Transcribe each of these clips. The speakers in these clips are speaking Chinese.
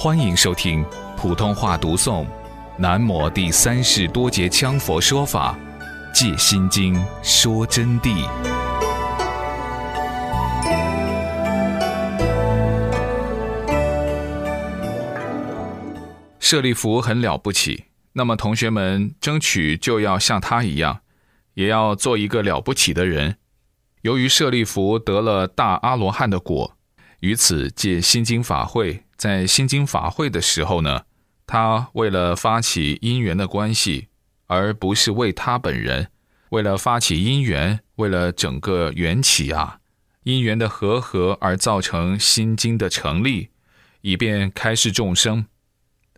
欢迎收听普通话读诵《南摩第三世多杰羌佛说法·借心经》说真谛。舍利弗很了不起，那么同学们争取就要像他一样，也要做一个了不起的人。由于舍利弗得了大阿罗汉的果，于此借心经法会，在心经法会的时候呢，他为了发起因缘的关系，而不是为他本人，为了发起因缘，为了整个缘起啊，因缘的和合而造成心经的成立，以便开示众生。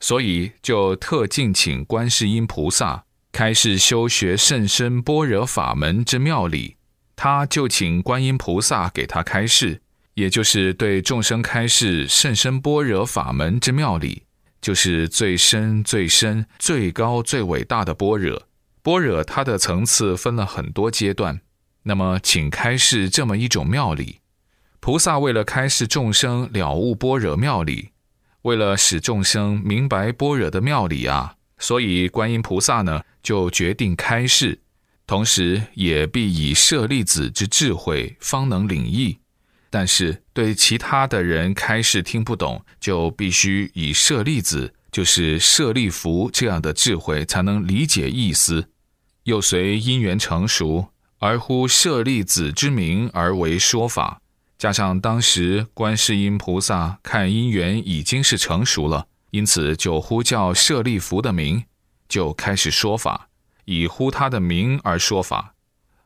所以就特敬请观世音菩萨开示修学甚深般若法门之妙理，他就请观音菩萨给他开示，也就是对众生开示甚深般若法门之妙理，就是最深最深、最高最伟大的般若。般若它的层次分了很多阶段，那么请开示这么一种妙理。菩萨为了开示众生了悟般若妙理。为了使众生明白般若的妙理啊，所以观音菩萨呢就决定开示，同时也必以舍利子之智慧方能领益。但是对其他的人开示听不懂，就必须以舍利子，就是舍利弗这样的智慧才能理解意思。又随因缘成熟，而呼舍利子之名而为说法。加上当时观世音菩萨看因缘已经是成熟了，因此就呼叫舍利弗的名，就开始说法，以呼他的名而说法。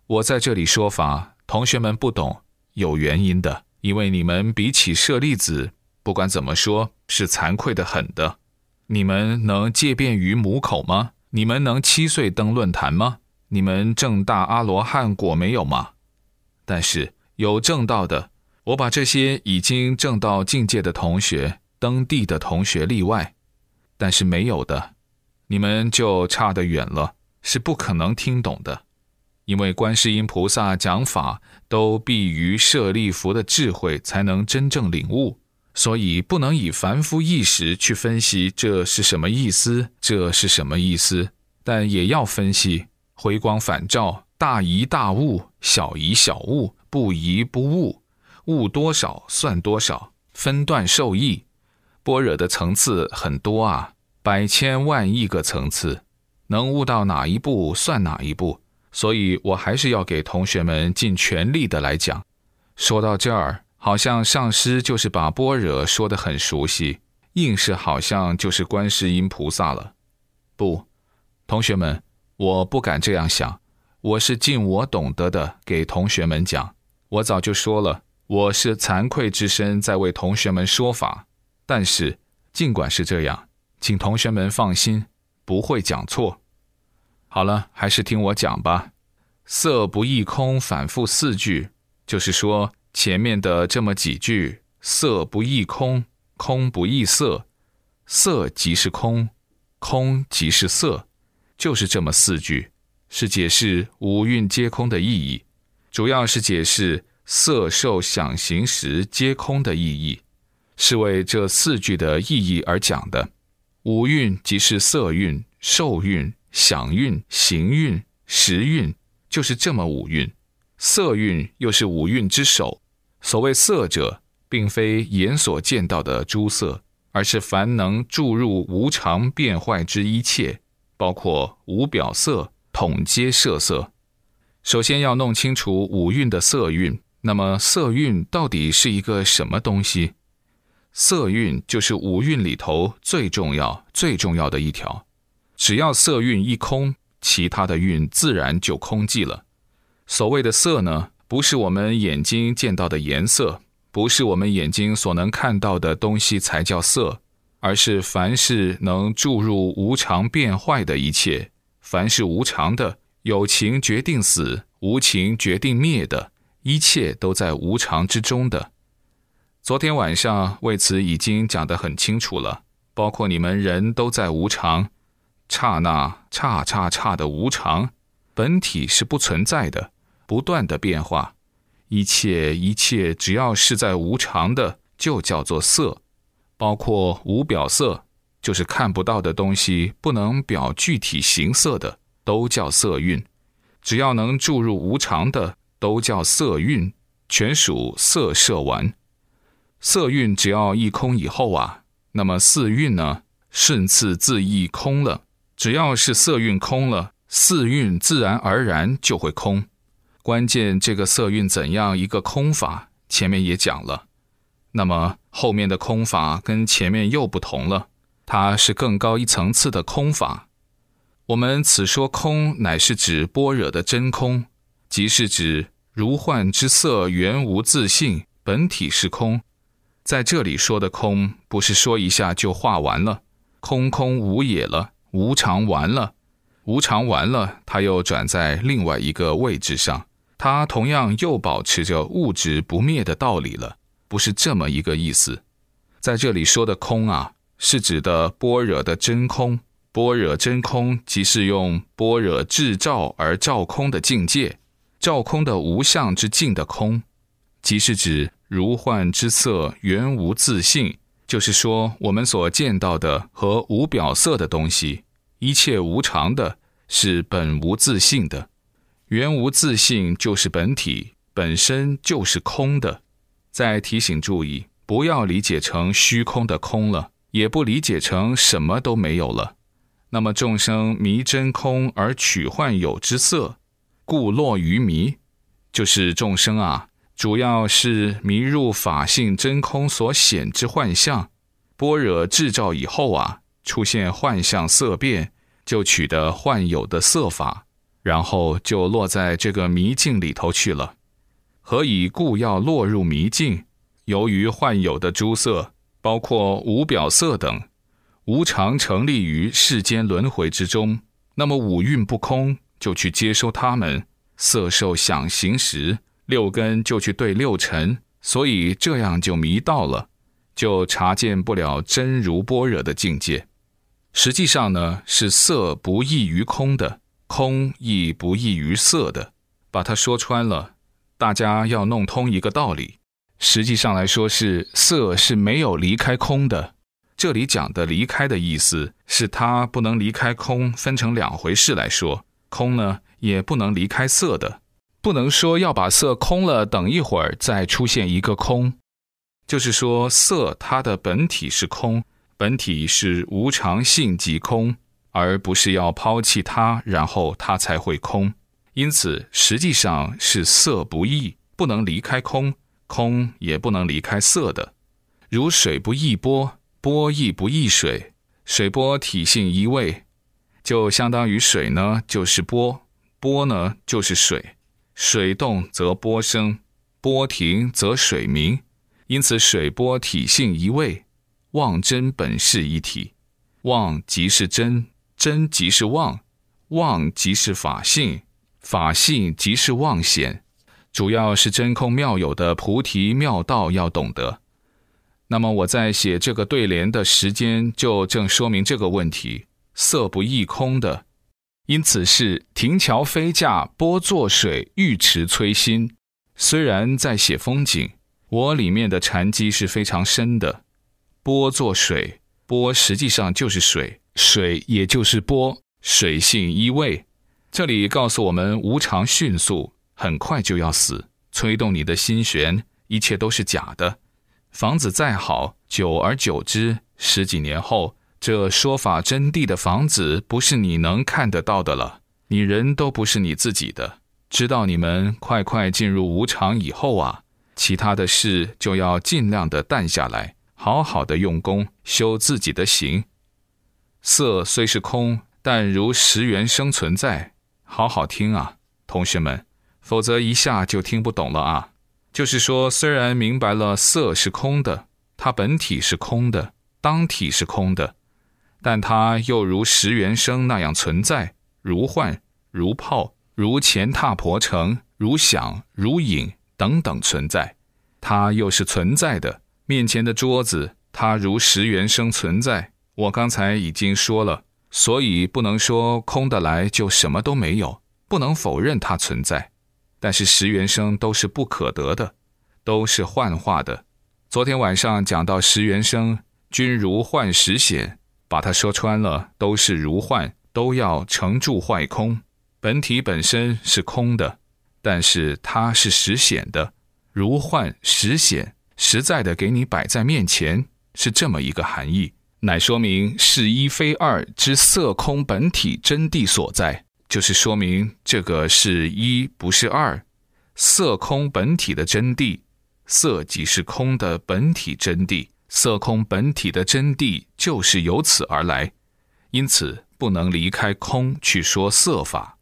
我在这里说法，同学们不懂，有原因的，因为你们比起舍利子，不管怎么说，是惭愧的很的。你们能借便于母口吗？你们能七岁登论坛吗？你们正大阿罗汉果没有吗？但是有正道的。我把这些已经正到境界的同学、登地的同学例外，但是没有的，你们就差得远了，是不可能听懂的。因为观世音菩萨讲法都必于舍利弗的智慧才能真正领悟，所以不能以凡夫意识去分析这是什么意思，这是什么意思，但也要分析，回光返照，大疑大悟，小疑小悟，不疑不悟。悟多少算多少，分段受益。般若的层次很多啊，百千万亿个层次，能悟到哪一步算哪一步。所以我还是要给同学们尽全力的来讲。说到这儿，好像上师就是把般若说得很熟悉，硬是好像就是观世音菩萨了。不，同学们，我不敢这样想，我是尽我懂得的给同学们讲。我早就说了。我是惭愧之身在为同学们说法，但是尽管是这样，请同学们放心，不会讲错。好了，还是听我讲吧。色不异空，反复四句，就是说前面的这么几句：色不异空，空不异色，色即是空，空即是色，就是这么四句，是解释五蕴皆空的意义，主要是解释。色受想行识皆空的意义，是为这四句的意义而讲的。五蕴即是色蕴、受蕴、想运、行运、识运，就是这么五运。色运又是五蕴之首。所谓色者，并非眼所见到的诸色，而是凡能注入无常变坏之一切，包括无表色，统皆色色。首先要弄清楚五蕴的色运。那么色运到底是一个什么东西？色运就是五蕴里头最重要、最重要的一条。只要色蕴一空，其他的蕴自然就空寂了。所谓的色呢，不是我们眼睛见到的颜色，不是我们眼睛所能看到的东西才叫色，而是凡是能注入无常变坏的一切，凡是无常的，有情决定死，无情决定灭的。一切都在无常之中的。昨天晚上为此已经讲得很清楚了，包括你们人都在无常，刹那刹刹刹的无常，本体是不存在的，不断的变化。一切一切只要是在无常的，就叫做色，包括无表色，就是看不到的东西，不能表具体形色的，都叫色蕴。只要能注入无常的，都叫色蕴，全属色摄完。色蕴只要一空以后啊，那么四蕴呢，顺次自意空了。只要是色蕴空了，四蕴自然而然就会空。关键这个色蕴怎样一个空法，前面也讲了。那么后面的空法跟前面又不同了，它是更高一层次的空法。我们此说空，乃是指般若的真空，即是指如幻之色原无自性，本体是空。在这里说的空，不是说一下就化完了，空空无也了，无常完了，无常完了，它又转在另外一个位置上，它同样又保持着物质不灭的道理了，不是这么一个意思。在这里说的空啊，是指的般若的真空。般若真空，即是用般若智照而照空的境界，照空的无相之境的空，即是指如幻之色原无自性。就是说，我们所见到的和无表色的东西，一切无常的，是本无自性的。原无自性就是本体本身就是空的。再提醒注意，不要理解成虚空的空了，也不理解成什么都没有了。那么众生迷真空而取幻有之色，故落于迷。就是众生啊，主要是迷入法性真空所显之幻象。般若制造以后啊，出现幻象色变，就取得幻有的色法，然后就落在这个迷境里头去了。何以故要落入迷境？由于幻有的诸色，包括无表色等。无常成立于世间轮回之中，那么五蕴不空，就去接收他们色受想行识，六根就去对六尘，所以这样就迷到了，就察见不了真如般若的境界。实际上呢，是色不异于空的，空亦不异于色的。把它说穿了，大家要弄通一个道理。实际上来说，是色是没有离开空的。这里讲的离开的意思，是它不能离开空，分成两回事来说。空呢，也不能离开色的，不能说要把色空了，等一会儿再出现一个空。就是说，色它的本体是空，本体是无常性即空，而不是要抛弃它，然后它才会空。因此，实际上是色不异，不能离开空，空也不能离开色的，如水不异波。波亦不异水，水波体性一味，就相当于水呢就是波，波呢就是水，水动则波生，波停则水明，因此水波体性一味，妄真本是一体，妄即是真，真即是妄，妄即是法性，法性即是妄显，主要是真空妙有的菩提妙道要懂得。那么我在写这个对联的时间，就正说明这个问题：色不异空的，因此是亭桥飞架波作水，玉池催心。虽然在写风景，我里面的禅机是非常深的。波作水，波实际上就是水，水也就是波，水性一味。这里告诉我们，无常迅速，很快就要死，催动你的心弦，一切都是假的。房子再好，久而久之，十几年后，这说法真谛的房子不是你能看得到的了。你人都不是你自己的。知道你们快快进入无常以后啊，其他的事就要尽量的淡下来，好好的用功修自己的行。色虽是空，但如十缘生存在。好好听啊，同学们，否则一下就听不懂了啊。就是说，虽然明白了色是空的，它本体是空的，当体是空的，但它又如石原生那样存在，如幻、如泡、如前踏婆城、如响、如影等等存在，它又是存在的。面前的桌子，它如石原生存在。我刚才已经说了，所以不能说空的来就什么都没有，不能否认它存在。但是十元生都是不可得的，都是幻化的。昨天晚上讲到十元生，均如幻实显，把它说穿了，都是如幻，都要成住坏空。本体本身是空的，但是它是实显的，如幻实显，实在的给你摆在面前，是这么一个含义。乃说明是一非二之色空本体真谛所在，就是说明这个是一不是二，色空本体的真谛。色即是空的本体真谛，色空本体的真谛就是由此而来，因此不能离开空去说色法。